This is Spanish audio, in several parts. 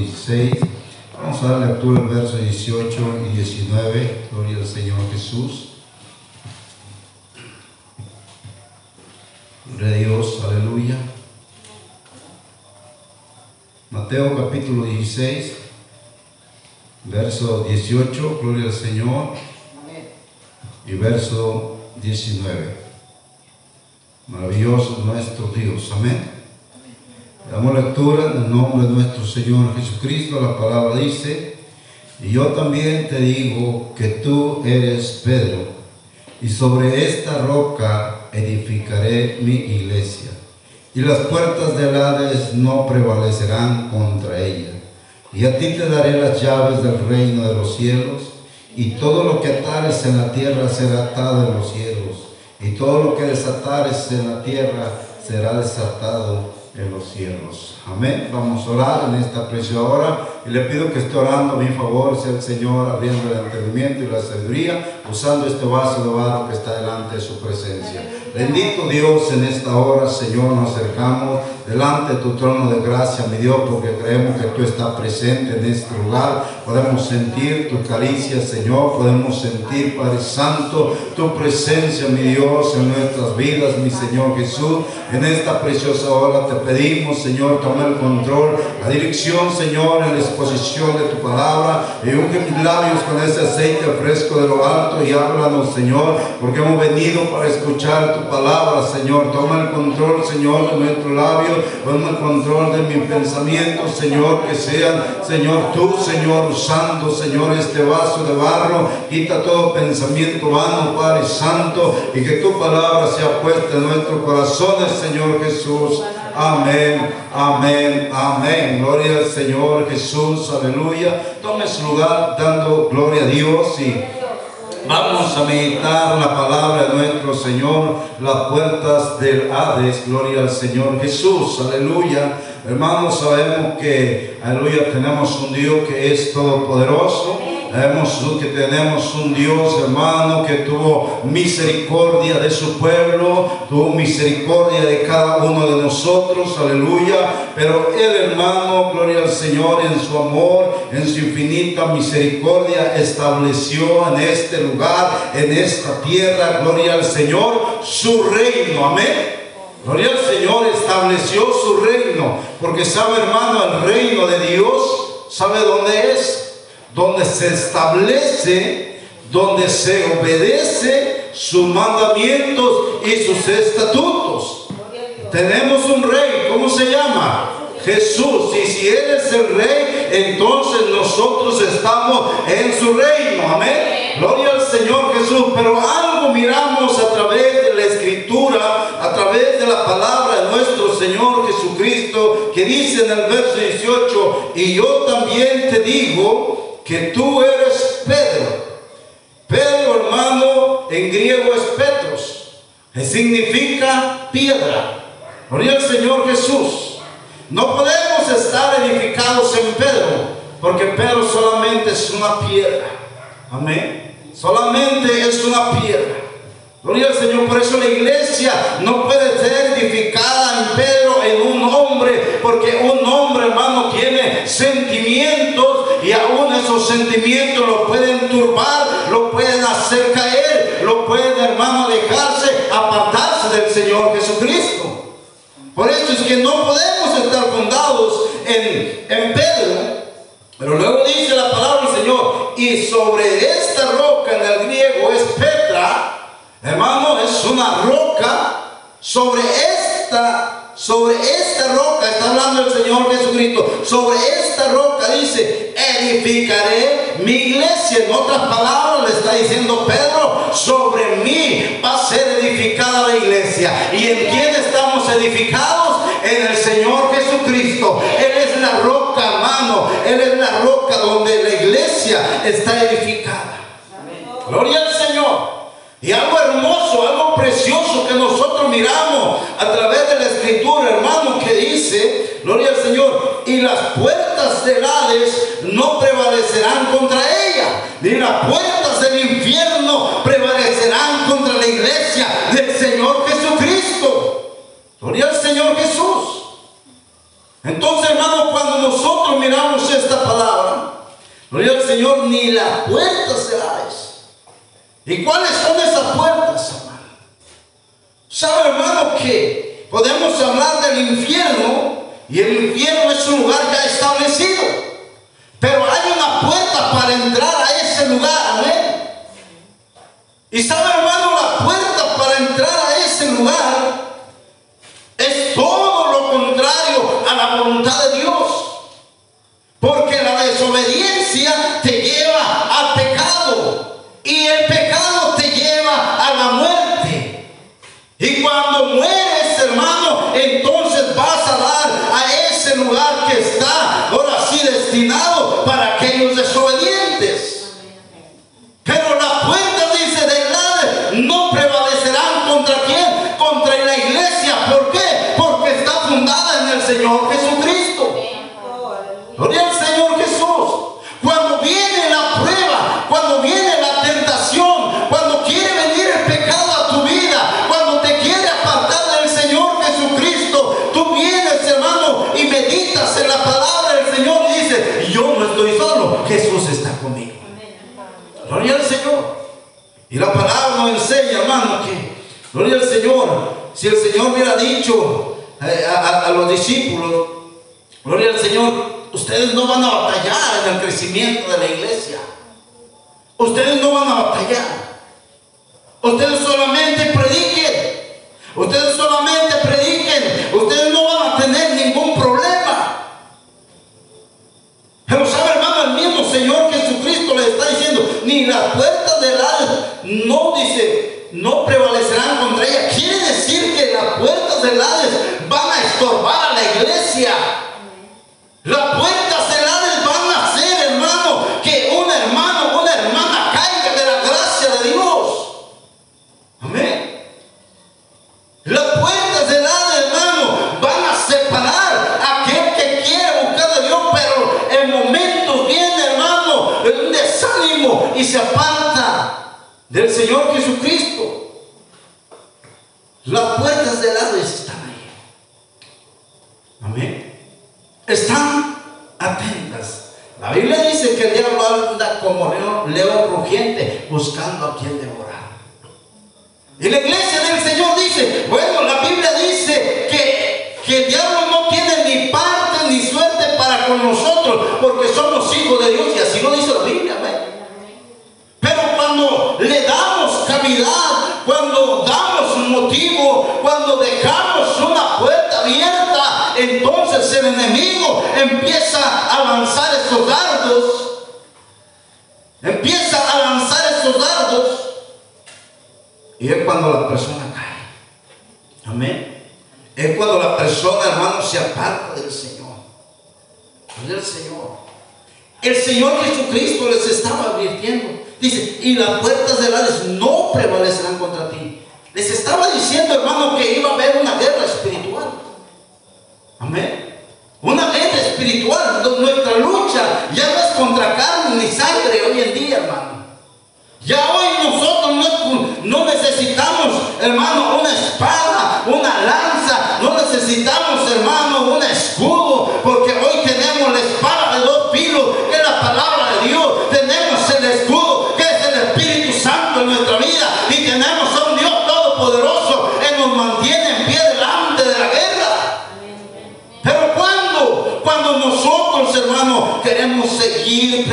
16. Vamos a dar lectura al verso 18 y 19. Gloria al Señor Jesús. Gloria a Dios, aleluya. Mateo capítulo 16, verso 18, gloria al Señor. Y verso 19. Maravilloso nuestro Dios, amén. Damos lectura en el nombre de nuestro Señor Jesucristo. La palabra dice, y yo también te digo que tú eres Pedro, y sobre esta roca edificaré mi iglesia, y las puertas del Hades no prevalecerán contra ella. Y a ti te daré las llaves del reino de los cielos, y todo lo que atares en la tierra será atado en los cielos, y todo lo que desatares en la tierra será desatado en los cielos. Amén. Vamos a orar en esta preciosa hora y le pido que esté orando a mi favor, sea el Señor abriendo el entendimiento y la sabiduría, usando este vaso de barro que está delante de su presencia. Bendito Dios, en esta hora, Señor, nos acercamos delante de tu trono de gracia, mi Dios, porque creemos que tú estás presente en este lugar. Podemos sentir tu caricia, Señor, podemos sentir, Padre Santo, tu presencia, mi Dios, en nuestras vidas, mi Señor Jesús. En esta preciosa hora te pedimos, Señor, toma el control, la dirección, Señor, en la exposición de tu palabra. Y unge mis labios con ese aceite fresco de lo alto y háblanos, Señor, porque hemos venido para escuchar tu palabra, Señor. Toma el control, Señor, de nuestro labio Toma el control de mi pensamiento, Señor, que sean, Señor, tú, Señor, usando, Señor, este vaso de barro. Quita todo pensamiento vano, Padre Santo, y que tu palabra sea puesta en nuestros corazones, Señor Jesús. Amén, amén, amén. Gloria al Señor Jesús, aleluya. Tome su lugar dando gloria a Dios y Vamos a meditar la palabra de nuestro Señor, las puertas del Hades, gloria al Señor Jesús, aleluya. Hermanos, sabemos que, aleluya, tenemos un Dios que es todopoderoso Vemos que tenemos un Dios, hermano, que tuvo misericordia de su pueblo, tuvo misericordia de cada uno de nosotros, aleluya. Pero el hermano, gloria al Señor, en su amor, en su infinita misericordia, estableció en este lugar, en esta tierra, gloria al Señor, su reino. Amén. Gloria al Señor estableció su reino, porque sabe hermano, el reino de Dios, ¿sabe dónde es? Donde se establece, donde se obedece sus mandamientos y sus estatutos. Tenemos un rey, ¿cómo se llama? Jesús. Y si Él es el rey, entonces nosotros estamos en su reino. Amén. Gloria al Señor Jesús. Pero algo miramos a través de la escritura, a través de la palabra de nuestro Señor Jesucristo, que dice en el verso 18, y yo también te digo, que tú eres Pedro. Pedro, hermano, en griego es Petros, que significa piedra. Gloria al Señor Jesús. No podemos estar edificados en Pedro, porque Pedro solamente es una piedra. Amén. Solamente es una piedra. Gloria al Señor. Por eso la iglesia no puede ser edificada en Pedro, en un hombre, porque un hombre, hermano, tiene sentimientos esos sentimientos lo pueden turbar, lo pueden hacer caer, lo pueden, hermano, dejarse, apartarse del Señor Jesucristo. Por eso es que no podemos estar fundados en, en Pedro. Pero luego dice la palabra del Señor, y sobre esta roca en el griego es Petra, hermano, es una roca, sobre esta sobre esta roca, está hablando el Señor Jesucristo, sobre esta roca dice, edificaré mi iglesia. En otras palabras le está diciendo Pedro, sobre mí va a ser edificada la iglesia. ¿Y en quién estamos edificados? En el Señor Jesucristo. Él es la roca, hermano. Él es la roca donde la iglesia está edificada. Gloria al Señor. Y algo hermoso, algo precioso que nosotros miramos a través de la escritura, hermano, que dice, gloria al Señor, y las puertas del Hades no prevalecerán contra ella, ni las puertas del infierno prevalecerán contra la iglesia del Señor Jesucristo. Gloria al Señor Jesús. Entonces, hermano, cuando nosotros miramos esta palabra, gloria al Señor, ni la puerta será ¿Y cuáles son esas puertas, hermano? ¿Sabe, hermano, que podemos hablar del infierno y el infierno es un lugar ya establecido? Pero hay una puerta para entrar a ese lugar, amén. Y sabe, hermano, la puerta para entrar a ese lugar es todo lo contrario a la voluntad de Dios. Porque la desobediencia Y Hades no dice, no prevalecerán contra ella. Quiere decir que las puertas del Hades van a estorbar a la iglesia. Las puertas del Hades van a hacer, hermano, que un hermano, una hermana caiga de la gracia de Dios. Amén. Las puertas del Hades, hermano, van a separar a aquel que quiere buscar a Dios, pero en momentos viene, hermano, un desánimo y se aparta del Señor Jesucristo. Las puertas del Hades están ahí. Amén están atentas. La Biblia dice que el diablo anda como león, león rugiente buscando a quien devorar. Y la iglesia del Señor dice, bueno, la Biblia dice que, que el diablo no tiene ni parte ni suerte para con nosotros porque somos hijos de Dios y así lo dice la Biblia. Pero cuando le damos cavidad, cuando damos un motivo, cuando dejamos una puerta abierta, entonces el enemigo empieza a lanzar esos dardos. Empieza a lanzar esos dardos. Y es cuando la persona cae. Amén. Es cuando la persona, hermano, se aparta del Señor. Del Señor. El Señor Jesucristo les estaba advirtiendo. Dice, y las puertas del Hades no prevalecerán contra ti. Les estaba diciendo, hermano, que iba a haber una guerra. Amén. Una guerra espiritual. Nuestra lucha ya no es contra carne ni sangre hoy en día, hermano. Ya hoy nosotros no, no necesitamos, hermano, una espada,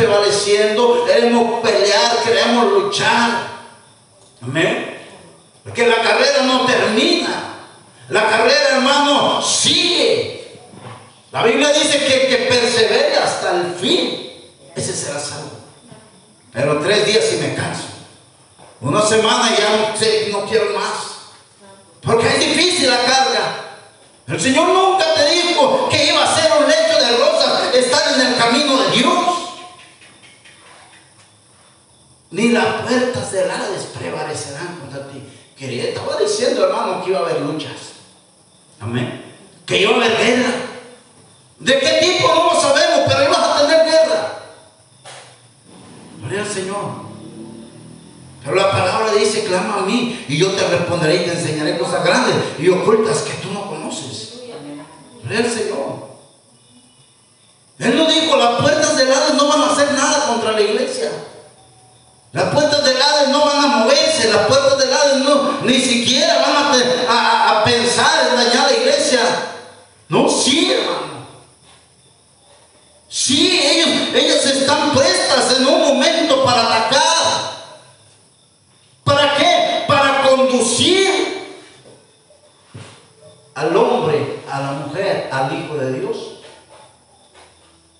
prevaleciendo, queremos pelear, queremos luchar. Amén. Porque la carrera no termina. La carrera, hermano, sigue. La Biblia dice que el que persevere hasta el fin, ese será salvo. Pero tres días y me canso. Una semana ya no, no quiero más. Porque es difícil la carga. El Señor nunca te dijo que iba a ser un lecho de rosas estar en el camino de Dios. Ni las puertas del Hades prevalecerán contra ti. Quería, estaba diciendo, hermano, que iba a haber luchas. Amén. Que iba a haber guerra. ¿De qué tipo? No lo sabemos, pero ibas a tener guerra. Gloria al Señor. Pero la palabra dice, clama a mí y yo te responderé y te enseñaré cosas grandes y ocultas que tú no conoces. Gloria al Señor. del Hades no van a hacer nada contra la iglesia. Las puertas del Hades no van a moverse, las puertas del Hades no, ni siquiera van a, a pensar en dañar la iglesia. No, sí, hermano. Sí, ellos, ellas están prestas en un momento para atacar. ¿Para qué? Para conducir al hombre, a la mujer, al Hijo de Dios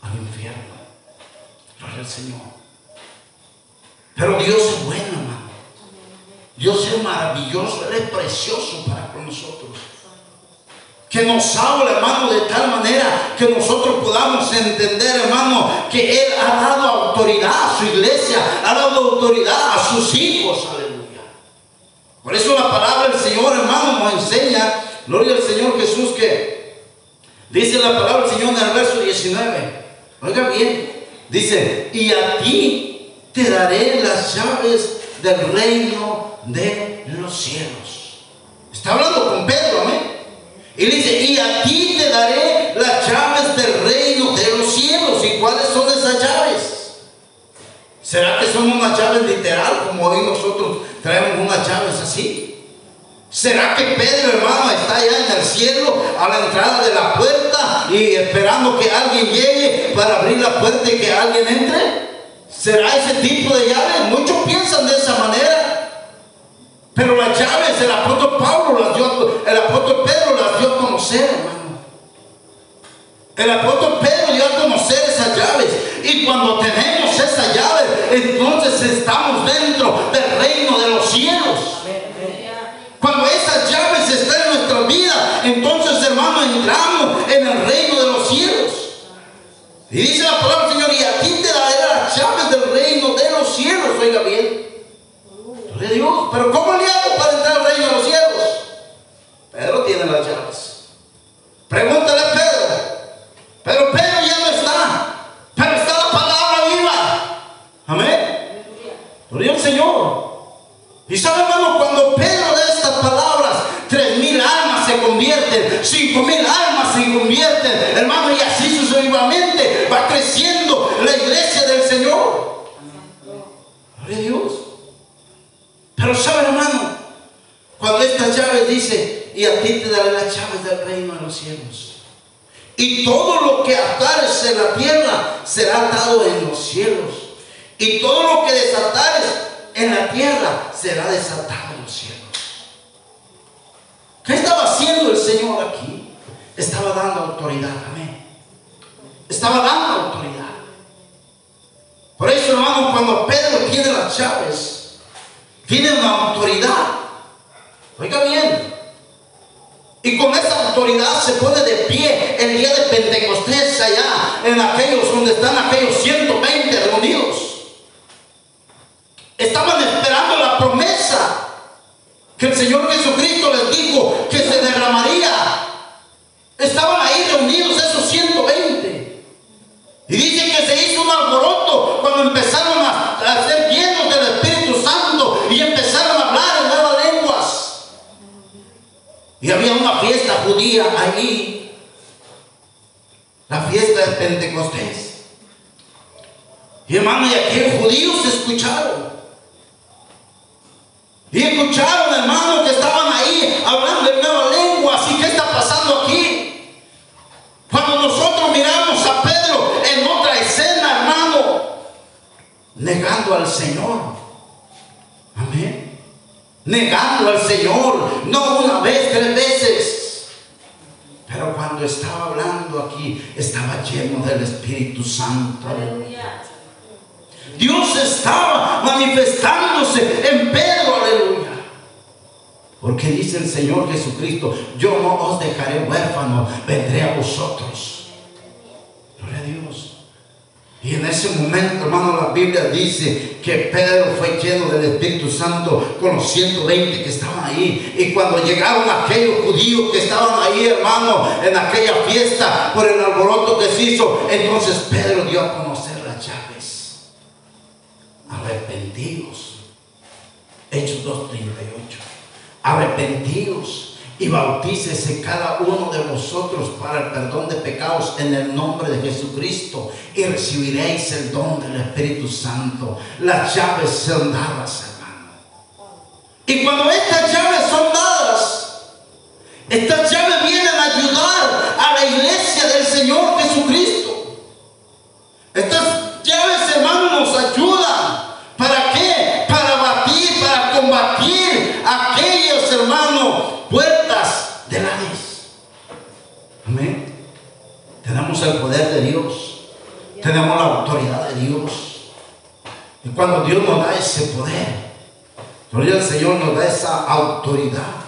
al infierno. Gloria al Señor. Pero Dios es bueno, hermano. Dios es maravilloso, Él es precioso para con nosotros que nos habla, hermano, de tal manera que nosotros podamos entender, hermano, que Él ha dado autoridad a su iglesia, ha dado autoridad a sus hijos, aleluya. Por eso la palabra del Señor, hermano, nos enseña, gloria al Señor Jesús, que dice la palabra del Señor en el verso 19. Oiga bien, dice, y a ti te daré las llaves del reino de los cielos. Está hablando con Pedro, amén. Y dice, y a ti te daré las llaves del reino de los cielos. ¿Y cuáles son esas llaves? ¿Será que son unas llaves literal, como hoy nosotros traemos unas llaves así? ¿Será que Pedro, hermano, está allá en el cielo, a la entrada de la puerta y esperando que alguien llegue para abrir la puerta y que alguien entre? ¿Será ese tipo de llaves? Muchos piensan de esa manera. Pero las llaves el apóstol Pablo las dio, el apóstol Pedro las dio a conocer, hermano. El apóstol Pedro dio a conocer esas llaves. Y cuando tenemos esas llaves, entonces estamos dentro del reino de los cielos. Cuando esas llaves están en nuestra vida, entonces, hermano, entramos en el reino de los cielos. Y dice la palabra, Señor, y a ti te daré las llaves del reino de los cielos. Oiga bien. Dios, pero ¿cómo le hago para entrar al reino de los cielos? Pedro tiene las llaves. Pregúntale a Pedro. Pero Pedro ya no está. Pero está la palabra viva. Amén. Gloria al Señor. Y sabe, hermano, cuando Pedro de estas palabras, tres mil almas se convierten, cinco mil almas se convierten, hermano, y así sucesivamente va creciendo la iglesia del Señor. Gloria a Dios. Pero sabe hermano, cuando estas llaves dice, y a ti te daré las llaves del reino de los cielos. Y todo lo que atares en la tierra será atado en los cielos. Y todo lo que desatares en la tierra será desatado en los cielos. ¿Qué estaba haciendo el Señor aquí? Estaba dando autoridad, amén. Estaba dando autoridad. Por eso, hermano, cuando Pedro tiene las llaves, tiene una autoridad. Oiga bien. Y con esa autoridad se pone de pie el día de Pentecostés allá en aquellos donde están aquellos 120 reunidos. Estaban esperando la promesa que el Señor Jesucristo les dijo que se derramaría. Estaban ahí reunidos esos 120. Y dice que se hizo un alboroto cuando empezaron a, a ser llenos del Espíritu Santo y empezaron a hablar en nuevas lenguas. Y había una fiesta judía allí, la fiesta de Pentecostés. Y hermano, y aquellos judíos escucharon. Y escucharon, hermano, que estaban ahí hablando en nuevas lenguas. ¿Y qué está pasando aquí? Cuando nosotros miramos a Pedro en otra escena, hermano, negando al Señor. Amén. Negando al Señor, no una vez, tres veces. Pero cuando estaba hablando aquí, estaba lleno del Espíritu Santo. Dios estaba manifestándose en Pedro, aleluya. Porque dice el Señor Jesucristo, yo no os dejaré huérfano, vendré a vosotros. Gloria a Dios. Y en ese momento, hermano, la Biblia dice que Pedro fue lleno del Espíritu Santo con los 120 que estaban ahí. Y cuando llegaron aquellos judíos que estaban ahí, hermano, en aquella fiesta por el alboroto que se hizo, entonces Pedro dio a conocer las llaves. Arrepentidos. Hechos 2.38. Arrepentidos y bautícese cada uno de vosotros para el perdón de pecados en el nombre de Jesucristo y recibiréis el don del Espíritu Santo. Las llaves son dadas, hermano. Y cuando estas llaves son dadas, estas llaves vienen a ayudar a la iglesia del Señor Jesucristo. Estas llaves, hermano, nos ayudan. ¿Para qué? Para batir, para combatir aquellos, hermanos, Amén. Tenemos el poder de Dios. Tenemos la autoridad de Dios. Y cuando Dios nos da ese poder, al Señor nos da esa autoridad.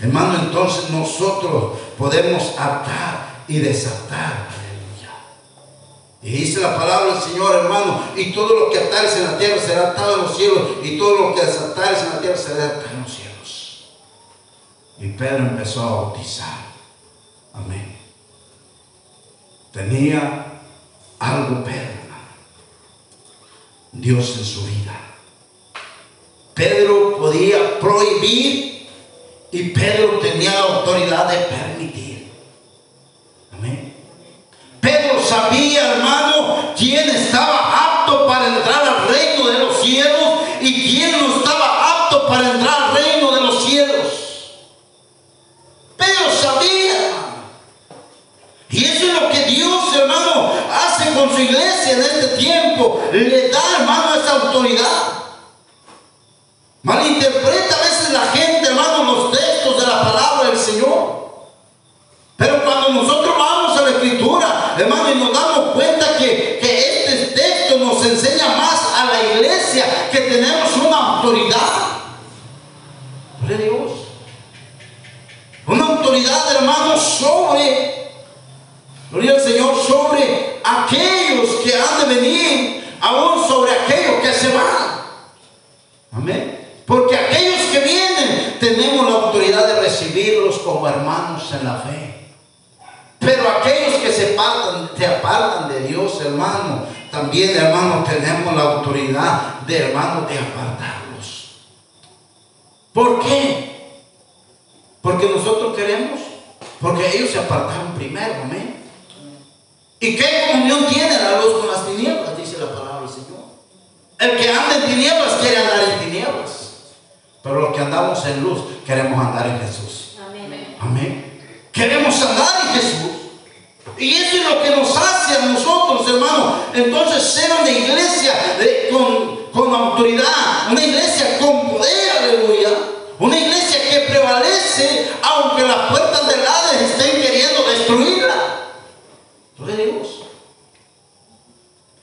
Hermano, entonces nosotros podemos atar y desatar. Aleluya. Y dice la palabra del Señor, hermano, y todo lo que atares en la tierra será atado en los cielos, y todo lo que desatares en la tierra será atado en los cielos. Y Pedro empezó a bautizar. Amén. Tenía algo Pedro, Dios en su vida. Pedro podía prohibir y Pedro tenía la autoridad de permitir. Amén. Pedro sabía, hermano, quién estaba apto para entrar al reino de los cielos y quién no estaba apto para entrar al reino de los cielos. Pedro sabía. Y eso es lo que Dios, hermano, hace con su iglesia en este tiempo. Le da, hermano, esa autoridad. Malinterpreta a veces la gente, hermano, los textos de la palabra del Señor. Pero cuando nosotros vamos a la escritura, hermano, y nos damos cuenta que, que este texto nos enseña más a la iglesia que tenemos una autoridad. Dios. Una autoridad, hermano, sobre Gloria al Señor sobre aquellos que han de venir, aún sobre aquellos que se van. Amén. Porque aquellos que vienen tenemos la autoridad de recibirlos como hermanos en la fe. Pero aquellos que se apartan, se apartan de Dios, hermano, también, hermano, tenemos la autoridad de hermano de apartarlos. ¿Por qué? Porque nosotros queremos, porque ellos se apartaron primero, amén. ¿Y qué comunión tiene la luz con las tinieblas? Dice la palabra del Señor. El que anda en tinieblas quiere andar en tinieblas. Pero los que andamos en luz queremos andar en Jesús. Amén. Amén. Queremos andar en Jesús. Y eso es lo que nos hace a nosotros, hermanos. Entonces, ser una iglesia con, con autoridad, una iglesia con poder, aleluya. Una iglesia que prevalece, aunque las puertas del Hades estén queriendo destruirla.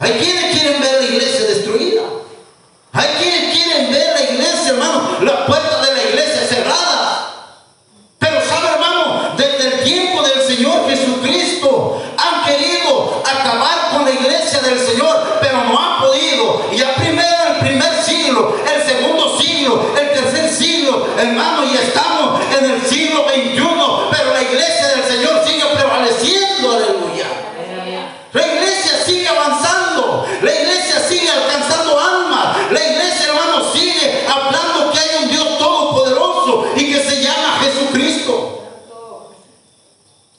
Hay quienes quieren ver la iglesia destruida. Hay quienes quieren ver la iglesia, hermano, la puerta de la iglesia cerrada. Pero sabe, hermano, desde el tiempo del Señor Jesucristo han querido acabar con la iglesia del Señor, pero no han podido. Y ya primero el primer siglo, el segundo siglo, el tercer siglo, hermano, y estamos en el siglo XXI, pero la iglesia del Señor sigue prevaleciendo, aleluya. La iglesia sigue avanzando. La iglesia sigue alcanzando almas. La iglesia, hermano, sigue hablando que hay un Dios todopoderoso y que se llama Jesucristo.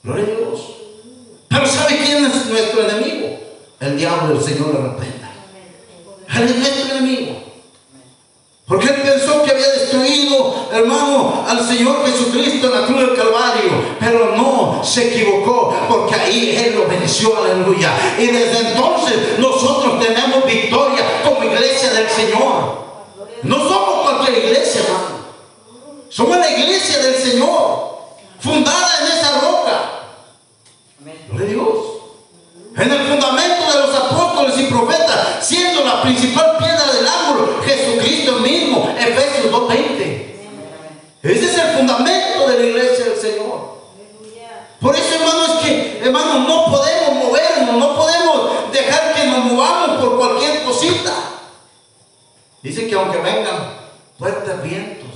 Gloria a Dios. Pero ¿sabe quién es nuestro enemigo? El diablo, el Señor le reprenda. Él es nuestro enemigo. Porque él pensó que había destruido, hermano, al Señor Jesucristo en la cruz del Calvario. Pero no, se equivocó, porque ahí Él lo venció, aleluya. Y desde entonces nosotros tenemos victoria como iglesia del Señor. No somos cualquier iglesia, hermano. Somos la iglesia del Señor, fundada en esa roca. Gloria Dios. En el fundamento de los apóstoles y profetas, siendo la principal piedra del ángulo, Jesucristo mismo, Efesios 2.20. Ese es el fundamento de la iglesia del Señor. Por eso, hermano, es que, hermano, no podemos movernos, no podemos dejar que nos movamos por cualquier cosita. Dice que aunque vengan fuertes vientos,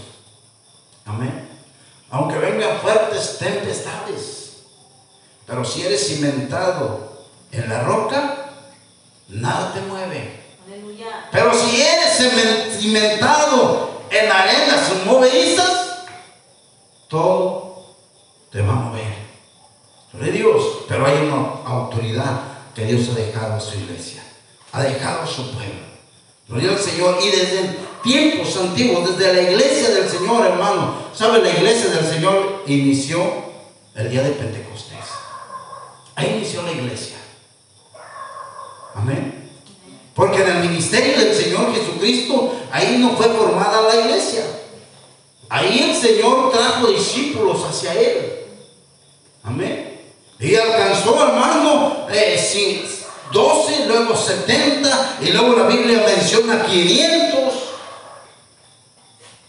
amén, aunque vengan fuertes tempestades, pero si eres cimentado en la roca, nada te mueve. Pero si eres cimentado en arenas movedizas, todo te va a mover. Gloria Dios. Pero hay una autoridad que Dios ha dejado a su iglesia, ha dejado a su pueblo. Gloria al Señor. Y desde tiempos antiguos, desde la iglesia del Señor, hermano, ¿sabe? La iglesia del Señor inició el día de Pentecostés. Ahí inició la iglesia. Amén. Porque en el ministerio del Señor Jesucristo, ahí no fue formada la iglesia. Ahí el Señor trajo discípulos hacia Él. Amén. Y alcanzó, hermano, eh, 12, luego 70, y luego la Biblia menciona 500.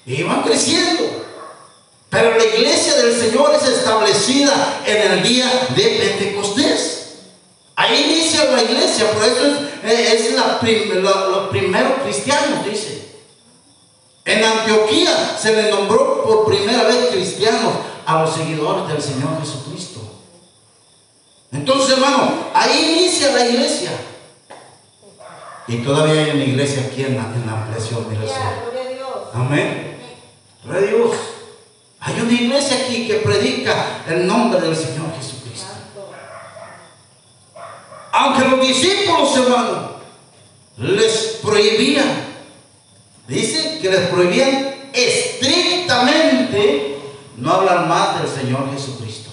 Y van creciendo. Pero la iglesia del Señor es establecida en el día de Pentecostés. Ahí inicia la iglesia, por eso es, la los primeros cristianos, dice. En Antioquía se le nombró por primera vez cristianos a los seguidores del Señor Jesucristo. Entonces, hermano, ahí inicia la iglesia. Y todavía hay una iglesia aquí en la, en la ampliación, Amén. Gloria a Dios. Hay una iglesia aquí que predica el nombre del Señor Jesucristo. Aunque los discípulos, hermano, les prohibían, dice que les prohibían estrictamente no hablar más del Señor Jesucristo.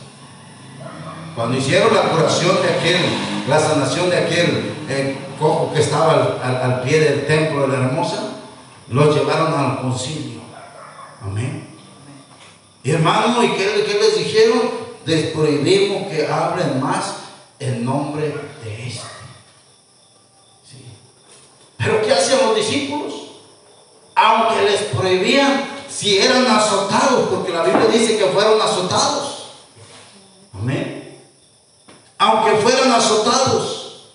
Cuando hicieron la curación de aquel, la sanación de aquel eh, cojo que estaba al, pie del templo de la hermosa, lo llevaron al concilio. Amén. Y hermano, ¿y qué, les dijeron? Les prohibimos que hablen más en nombre de este. Pero ¿qué hacían los discípulos? Aunque les prohibían si eran azotados, porque la Biblia dice que fueron azotados. Amén aunque fueran azotados,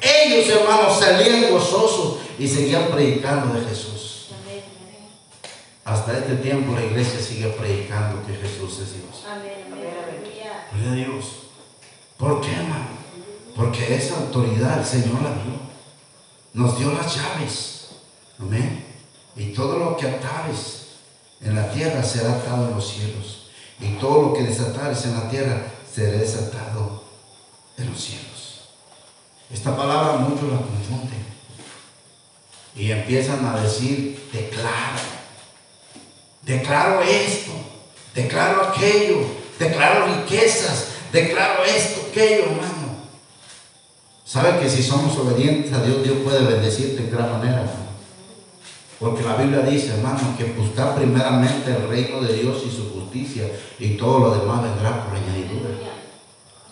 ellos, hermanos, salían gozosos y seguían predicando de Jesús. Hasta este tiempo la iglesia sigue predicando que Jesús es Dios. Amén. Gloria a Dios. ¿Por qué, hermano? Porque esa autoridad el Señor la dio. Nos dio las llaves. Amén. Y todo lo que atares en la tierra será atado en los cielos. Y todo lo que desatares en la tierra será desatado de los cielos. Esta palabra muchos la confunden y empiezan a decir, declaro, declaro esto, declaro aquello, declaro riquezas, declaro esto, aquello, hermano. ¿Sabe que si somos obedientes a Dios, Dios puede bendecirte en gran manera? Porque la Biblia dice, hermano, que buscar primeramente el reino de Dios y su justicia y todo lo demás vendrá por añadidura.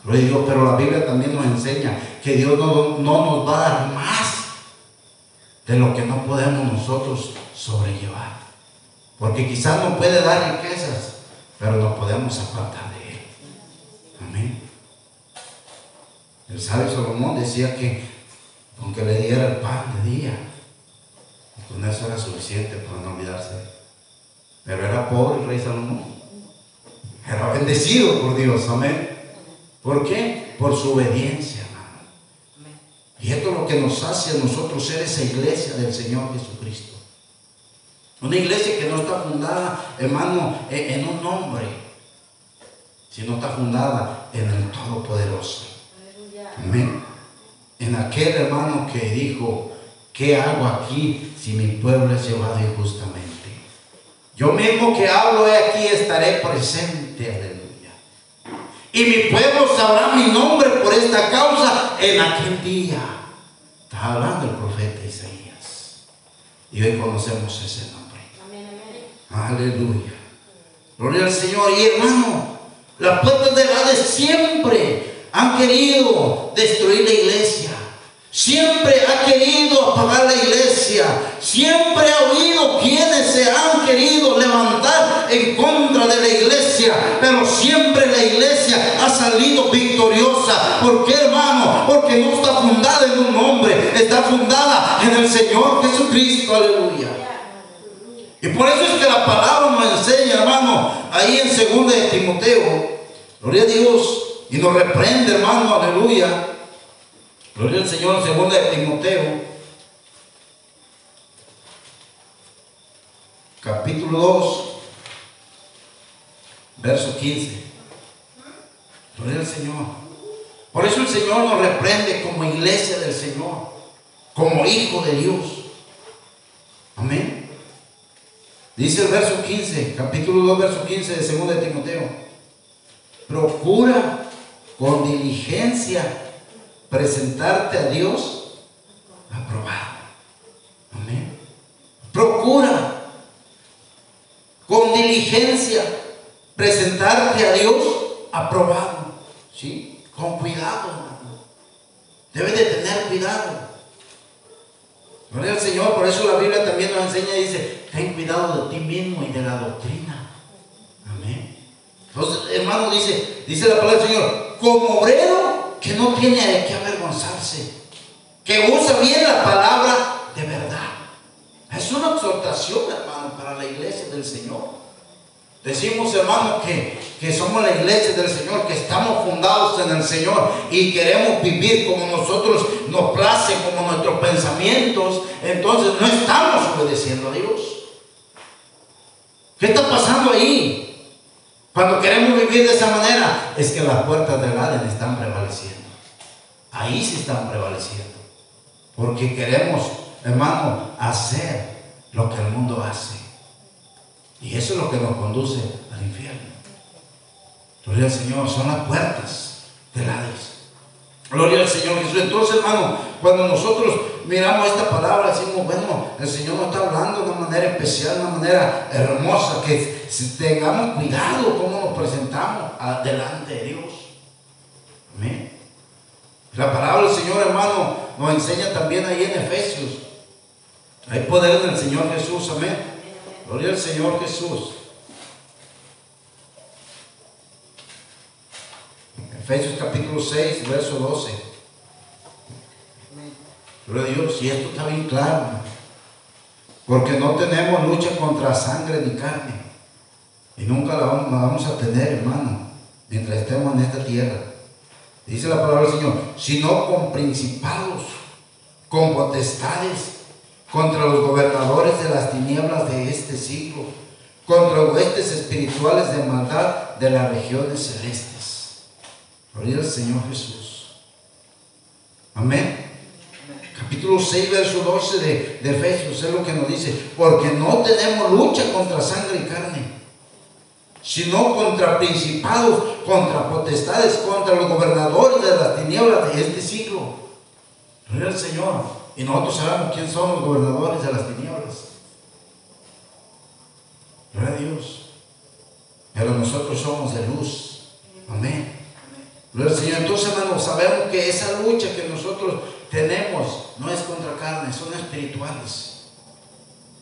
Lo digo, pero la Biblia también nos enseña que Dios no, nos va a dar más de lo que no podemos nosotros sobrellevar. Porque quizás no puede dar riquezas, pero no podemos apartar. Amén. El sabio Salomón decía que aunque le diera el pan de día, con eso era suficiente para no olvidarse. Pero era pobre el rey Salomón. Era bendecido por Dios. Amén. ¿Por qué? Por su obediencia, hermano. Y esto es lo que nos hace a nosotros ser esa iglesia del Señor Jesucristo. Una iglesia que no está fundada, hermano, en un nombre, sino está fundada en el Todopoderoso. Amén. En aquel hermano que dijo, ¿qué hago aquí si mi pueblo es llevado injustamente? Yo mismo que hablo aquí estaré presente, y mi pueblo sabrá mi nombre por esta causa en aquel día. Está hablando el profeta Isaías. Y hoy conocemos ese nombre. Aleluya. Gloria al Señor. Y hermano, las puertas del Hades siempre han querido destruir la iglesia. Siempre ha querido apagar la iglesia. Siempre ha oído quienes se han querido levantar en contra de la iglesia. Pero siempre la iglesia ha salido victoriosa. ¿Por qué, hermano? Porque no está fundada en un hombre. Está fundada en el Señor Jesucristo. Aleluya. Y por eso es que la palabra nos enseña, hermano, ahí en 2 de Timoteo. Gloria a Dios. Y nos reprende, hermano. Aleluya Gloria al Señor, segunda de Timoteo, capítulo 2, verso 15. Gloria al Señor. Por eso el Señor nos reprende como iglesia del Señor, como hijo de Dios. Amén. Dice el verso 15, capítulo 2, verso 15 de 2 de Timoteo. Procura con diligencia presentarte a Dios aprobado. Amén. Procura con diligencia presentarte a Dios aprobado. ¿Sí? Con cuidado, hermano. Debes de tener cuidado. Gloria al Señor, por eso la Biblia también nos enseña y dice, ten cuidado de ti mismo y de la doctrina. Amén. Entonces, hermano, dice, dice la palabra del Señor, como obrero que no tiene de qué avergonzarse, que usa bien la palabra de verdad. Es una exhortación, hermano, para la iglesia del Señor. Decimos, hermano, que, que, somos la iglesia del Señor, que estamos fundados en el Señor y queremos vivir como nosotros nos place, como nuestros pensamientos. Entonces no estamos obedeciendo a Dios. ¿Qué está pasando ahí? Cuando queremos vivir de esa manera, es que las puertas del Adén están prevaleciendo. Ahí sí están prevaleciendo. Porque queremos, hermano, hacer lo que el mundo hace. Y eso es lo que nos conduce al infierno. Gloria al Señor, son las puertas del Hades. Gloria al Señor Jesús. Entonces, hermano, cuando nosotros miramos esta palabra, decimos, bueno, el Señor nos está hablando de una manera especial, de una manera hermosa, que tengamos cuidado cómo nos presentamos delante de Dios. Amén. La palabra del Señor, hermano, nos enseña también ahí en Efesios. Hay poder en el Señor Jesús, amén. Gloria al Señor Jesús. Efesios capítulo 6, verso 12. Gloria a Dios, y esto está bien claro. Porque no tenemos lucha contra sangre ni carne. Y nunca la vamos, a tener, hermano, mientras estemos en esta tierra. Dice la palabra del Señor, sino con principados, con potestades contra los gobernadores de las tinieblas de este siglo, contra huestes espirituales de maldad de las regiones celestes. Gloria al Señor Jesús. Amén. Capítulo 6, verso 12 de, de Efesios es lo que nos dice, porque no tenemos lucha contra sangre y carne, sino contra principados, contra potestades, contra los gobernadores de las tinieblas de este siglo. Gloria al Señor. Y nosotros sabemos quién son los gobernadores de las tinieblas. Gloria a Dios. Pero nosotros somos de luz. Amén. Gloria al Señor. Entonces, hermanos, sabemos que esa lucha que nosotros tenemos no es contra carne, son espirituales.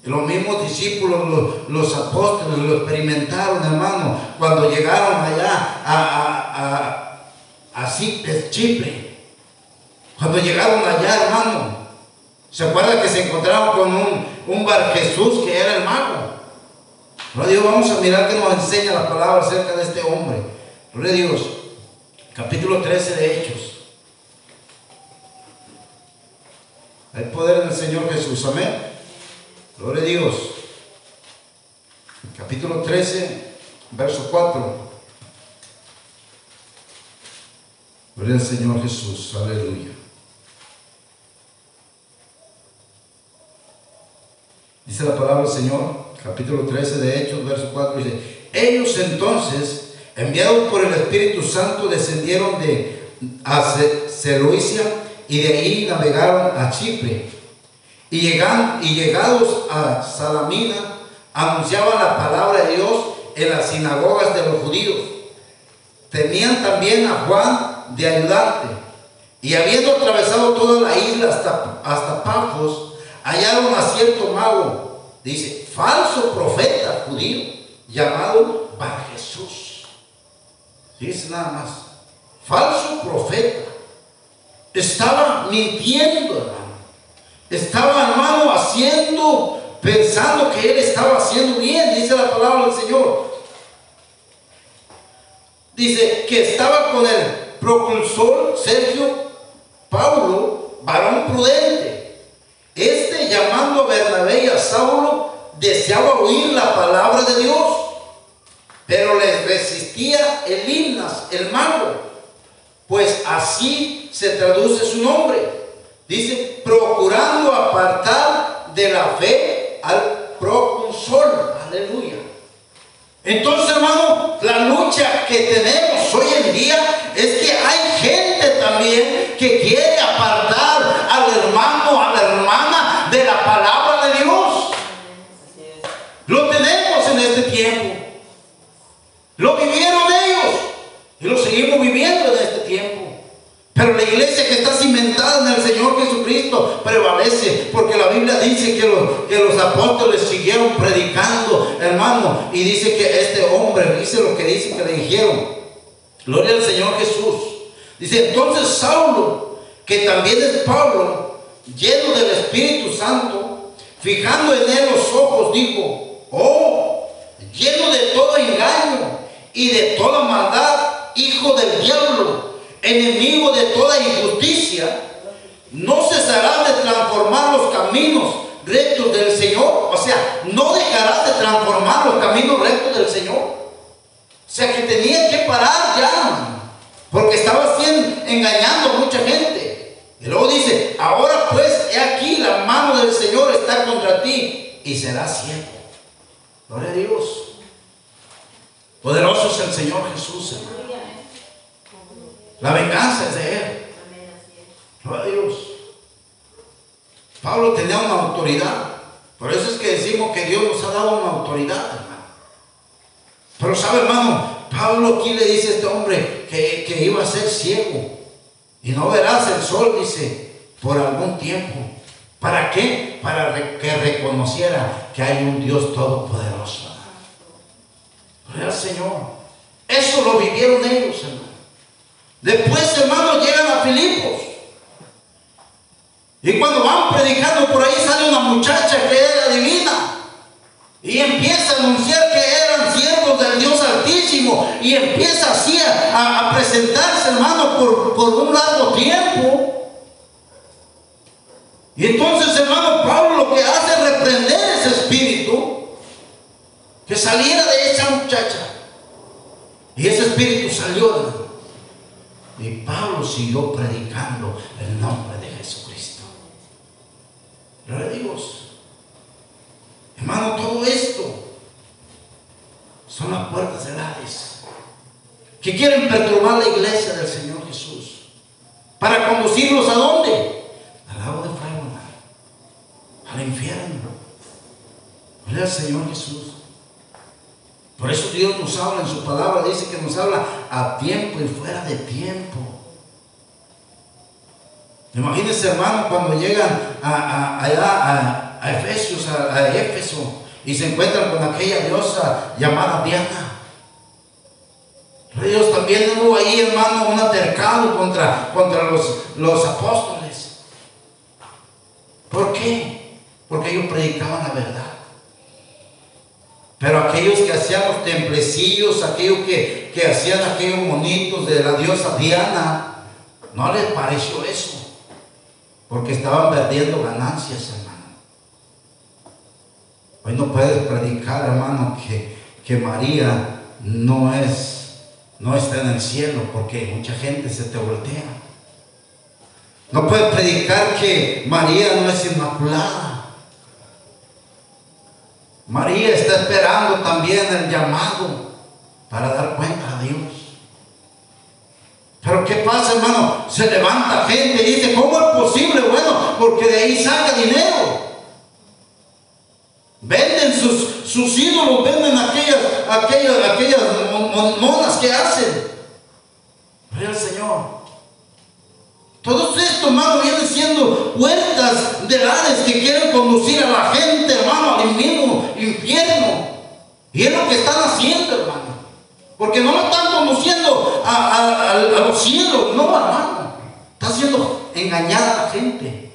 Los mismos discípulos, los, apóstoles, lo experimentaron, hermano, cuando llegaron allá a, a, a Chipre. Cuando llegaron allá, hermano, ¿Se acuerda que se encontraron con un, un Bar Jesús que era el mago? Gloria Dios, vamos a mirar que nos enseña la palabra acerca de este hombre. Gloria a Dios. Capítulo 13 de Hechos. Hay poder en el Señor Jesús. Amén. Gloria a Dios. Capítulo 13, verso 4. Gloria al Señor Jesús. Aleluya. Dice la palabra del Señor, capítulo 13 de Hechos, verso 4, dice, ellos entonces, enviados por el Espíritu Santo, descendieron de a y de ahí navegaron a Chipre. Y, y llegados a Salamina, anunciaban la palabra de Dios en las sinagogas de los judíos. Tenían también a Juan de ayudante. Y habiendo atravesado toda la isla hasta, hasta Pafos, hallaron a cierto mago, dice, falso profeta judío, llamado Bar Jesús. Dice nada más, falso profeta. Estaba mintiendo, hermano. Estaba, hermano, haciendo, pensando que él estaba haciendo bien, dice la palabra del Señor. Dice que estaba con el propulsor Sergio Paulo, varón prudente este llamando a Bernabé y a Saulo deseaba oír la palabra de Dios, pero les resistía el himnas, el mago, pues así se traduce su nombre. Dice, procurando apartar de la fe al proconsol. Aleluya. Entonces, hermano, la lucha que tenemos hoy en día es que hay gente también que quiere apartar al hermano, a la hermana de la palabra de Dios. Lo tenemos en este tiempo. Lo vivieron ellos y lo seguimos viviendo en este tiempo. Pero la iglesia que está cimentada en el Señor Jesucristo prevalece, porque la Biblia dice que los, que los apóstoles siguieron predicando, hermano, y dice que este hombre dice lo que dice que le dijeron. Gloria al Señor Jesús. Dice, entonces Saulo, que también es Pablo, lleno del Espíritu Santo, fijando en él los ojos, dijo, oh, lleno de todo engaño y de toda maldad, hijo del diablo enemigo de toda injusticia, no cesará de transformar los caminos rectos del Señor. O sea, no dejará de transformar los caminos rectos del Señor. O sea, que tenía que parar ya, porque estaba siendo, engañando a mucha gente. Y luego dice, ahora pues, he aquí, la mano del Señor está contra ti y será ciego. Gloria a Dios. Poderoso es el Señor Jesús, hermano. La venganza es de Él. Gloria a Dios. Pablo tenía una autoridad. Por eso es que decimos que Dios nos ha dado una autoridad, hermano. Pero sabe, hermano, Pablo aquí le dice a este hombre que, que iba a ser ciego. Y no verás el sol, dice, por algún tiempo. ¿Para qué? Para que reconociera que hay un Dios todopoderoso. Gloria al Señor. Eso lo vivieron ellos, hermano. Después, hermanos, llegan a Filipos. Y cuando van predicando por ahí sale una muchacha que era divina. Y empieza a anunciar que eran siervos del Dios Altísimo. Y empieza así a, presentarse, hermano, por, por un largo tiempo. Y entonces, hermano, Pablo lo que hace es reprender ese espíritu que saliera de esa muchacha. Y ese espíritu salió. Y Pablo siguió predicando el nombre de Jesucristo. Gloria a Dios. Hermano, todo esto son las puertas del Hades que quieren perturbar la iglesia del Señor Jesús. ¿Para conducirlos a dónde? Al lado de fuego, al infierno. Gloria al Señor Jesús. Por eso Dios nos habla en su palabra, dice que nos habla a tiempo y fuera de tiempo. Imagínense, hermano, cuando llegan a, a, a, Efesios, a, Éfeso, y se encuentran con aquella diosa llamada Diana. Dios también hubo ahí, hermano, un altercado contra, contra los, los apóstoles. ¿Por qué? Porque ellos predicaban la verdad. Pero aquellos que hacían los templecillos, aquellos que, que hacían aquellos monitos de la diosa Diana, no les pareció eso. Porque estaban perdiendo ganancias, hermano. Hoy no puedes predicar, hermano, que, que María no es, no está en el cielo, porque mucha gente se te voltea. No puedes predicar que María no es inmaculada. María está esperando también el llamado para dar cuenta a Dios. Pero ¿qué pasa, hermano? Se levanta gente y dice, ¿cómo es posible? Bueno, porque de ahí saca dinero. Venden sus, sus ídolos, venden aquellas, aquellas, aquellas monas que hacen. Pero el Señor. Todo esto, hermano, viene siendo puertas de Hades que quieren conducir a la gente, hermano, al infierno. Y es lo que están haciendo, hermano. Porque no lo están conduciendo a, los cielos, no, hermano. Está siendo engañada la gente.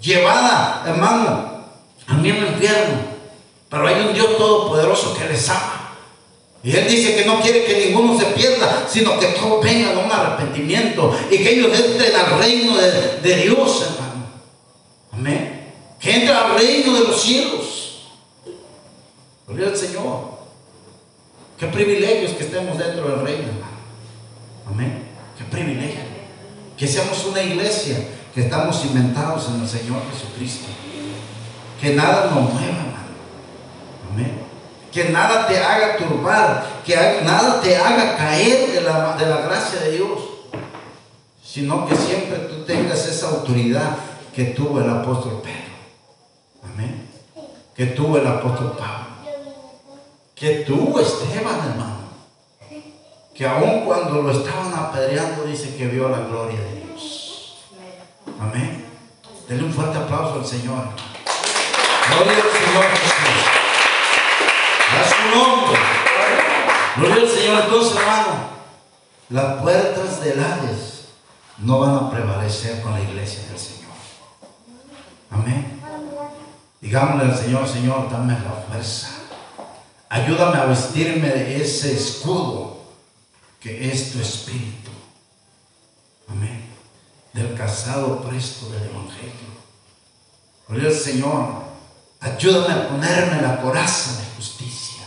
Llevada, hermano, al mismo infierno. Pero hay un Dios todopoderoso que les ama. Y Él dice que no quiere que ninguno se pierda, sino que todos vengan a un arrepentimiento y que ellos entren al reino de, Dios, hermano. Amén. Que entren al reino de los cielos. Gloria al Señor. Qué privilegios que estemos dentro del reino. Amén. Qué privilegio. Que seamos una iglesia que estamos inventados en el Señor Jesucristo. Que nada nos mueva, hermano. Amén. Que nada te haga turbar, que nada te haga caer de la, de la gracia de Dios. Sino que siempre tú tengas esa autoridad que tuvo el apóstol Pedro. Amén. Que tuvo el apóstol Pablo. Que tuvo Esteban, hermano. Que aun cuando lo estaban apedreando, dice que vio la gloria de Dios. Amén. Denle un fuerte aplauso al Señor. Gloria al Señor Jesús. A su nombre. Gloria al Señor. Entonces, hermano, las puertas del Hades no van a prevalecer con la iglesia del Señor. Amén. Digámosle al Señor, Señor, dame la fuerza. Ayúdame a vestirme de ese escudo que es tu espíritu. Amén. Del casado presto del Evangelio. Gloria Señor. Ayúdame a ponerme la coraza de justicia.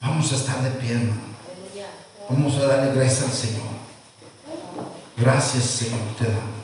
Vamos a estar de pie, hermano. Vamos a darle gracias al Señor. Gracias, Señor, te damos.